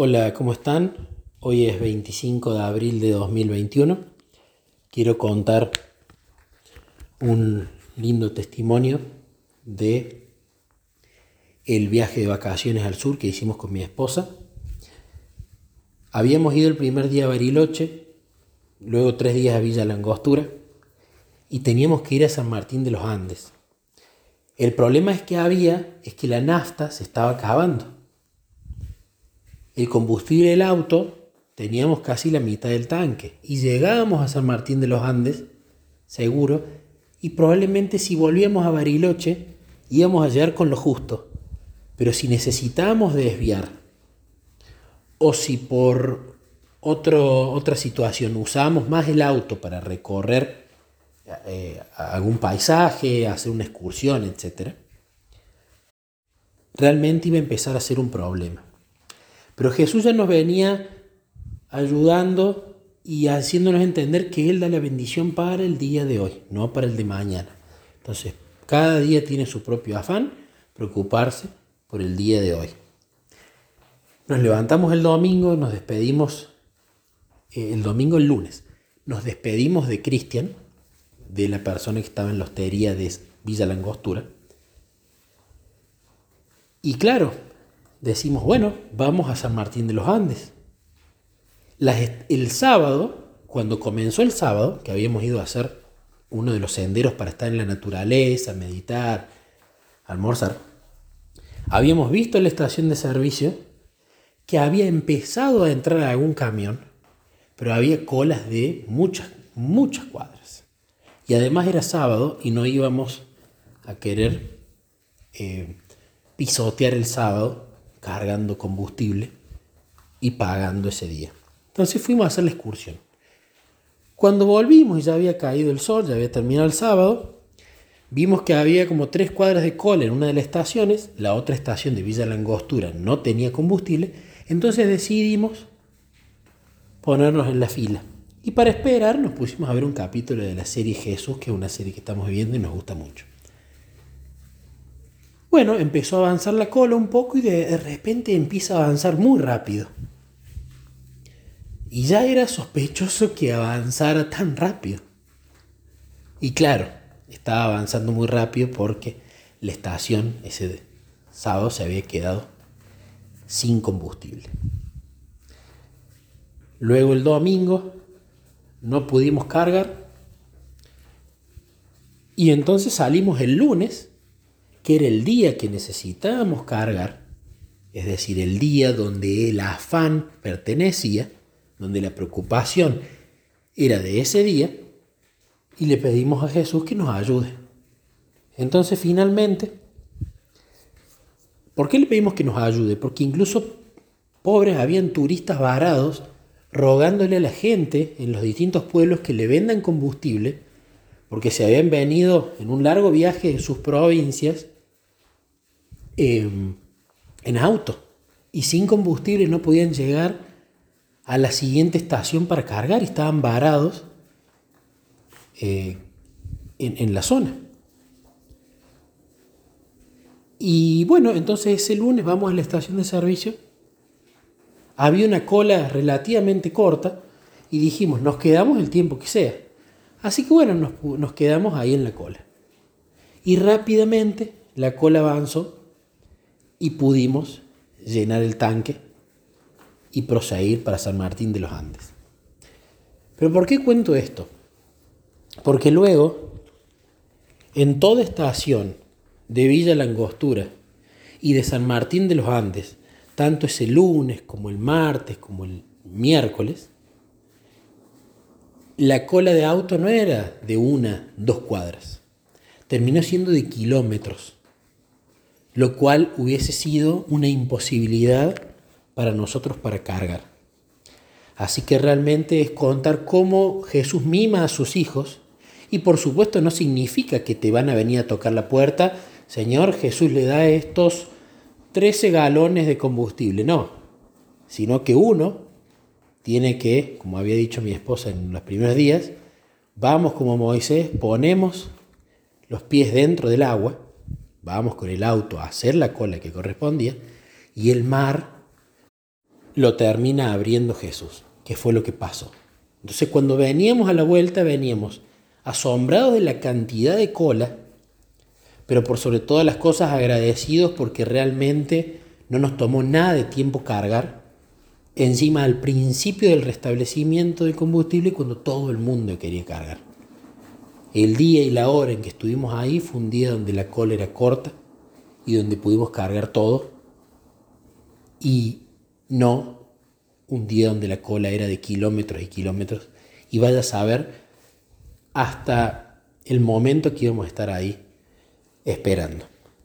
Hola, ¿cómo están? Hoy es 25 de abril de 2021. Quiero contar un lindo testimonio de el viaje de vacaciones al sur que hicimos con mi esposa. Habíamos ido el primer día a Bariloche, luego tres días a Villa Langostura y teníamos que ir a San Martín de los Andes. El problema es que había es que la nafta se estaba acabando el combustible del auto teníamos casi la mitad del tanque y llegábamos a San Martín de los Andes, seguro, y probablemente si volvíamos a Bariloche íbamos a llegar con lo justo. Pero si necesitábamos desviar, o si por otra situación usábamos más el auto para recorrer eh, algún paisaje, hacer una excursión, etc., realmente iba a empezar a ser un problema. Pero Jesús ya nos venía ayudando y haciéndonos entender que Él da la bendición para el día de hoy, no para el de mañana. Entonces, cada día tiene su propio afán, preocuparse por el día de hoy. Nos levantamos el domingo, nos despedimos, eh, el domingo, el lunes, nos despedimos de Cristian, de la persona que estaba en la hostería de Villa Langostura. Y claro, decimos, bueno, vamos a San Martín de los Andes. el sábado, cuando comenzó el sábado, que habíamos ido a hacer uno de los senderos para estar en la naturaleza, meditar, almorzar, habíamos visto en la estación de servicio que había empezado a entrar algún camión, pero había colas de muchas, muchas cuadras. Y además era sábado y no íbamos a querer eh, pisotear el sábado cargando combustible y pagando ese día. Entonces fuimos a hacer la excursión. Cuando volvimos y ya había caído el sol, ya había terminado el sábado, vimos que había como tres cuadras de cola en una de las estaciones, la otra estación de Villa Langostura no tenía combustible, entonces decidimos ponernos en la fila. Y para esperar nos pusimos a ver un capítulo de la serie Jesús, que es una serie que estamos viendo y nos gusta mucho. Bueno, empezó a avanzar la cola un poco y de repente empieza a avanzar muy rápido. Y ya era sospechoso que avanzara tan rápido. Y claro, estaba avanzando muy rápido porque la estación ese sábado se había quedado sin combustible. Luego el domingo no pudimos cargar y entonces salimos el lunes que era el día que necesitábamos cargar, es decir, el día donde el afán pertenecía, donde la preocupación era de ese día, y le pedimos a Jesús que nos ayude. Entonces finalmente, ¿por qué le pedimos que nos ayude? Porque incluso pobres habían turistas varados rogándole a la gente en los distintos pueblos que le vendan combustible, porque se habían venido en un largo viaje de sus provincias Em, en auto y sin combustible no podían llegar a la siguiente estación para cargar y estaban varados eh, en, la zona. Y bueno, entonces ese lunes vamos a la estación de servicio. Había una cola relativamente corta y dijimos, nos quedamos el tiempo que sea. Así que bueno, nos, quedamos ahí en la cola. Y rápidamente la cola avanzó y pudimos llenar el tanque y proseguir para San Martín de los Andes. Pero ¿por qué cuento esto? Porque luego, en toda estación de Villa Langostura y de San Martín de los Andes, tanto ese lunes como el martes como el miércoles, la cola de auto no era de una, dos cuadras, terminó siendo de kilómetros lo cual hubiese sido una imposibilidad para nosotros para cargar. Así que realmente es contar cómo Jesús mima a sus hijos y por supuesto no significa que te van a venir a tocar la puerta, Señor, Jesús le da estos 13 galones de combustible, no, sino que uno tiene que, como había dicho mi esposa en los primeros días, vamos como Moisés, ponemos los pies dentro del agua vamos con el auto a hacer la cola que correspondía y el mar lo termina abriendo Jesús, que fue lo que pasó. Entonces cuando veníamos a la vuelta veníamos asombrados de la cantidad de cola, pero por sobre todas las cosas agradecidos porque realmente no nos tomó nada de tiempo cargar encima al principio del restablecimiento del combustible cuando todo el mundo quería cargar. El día y la hora en que estuvimos ahí fue un día donde la cola era corta y donde pudimos cargar todo y no un día donde la cola era de kilómetros y kilómetros y vaya a saber hasta el momento que íbamos a estar ahí esperando.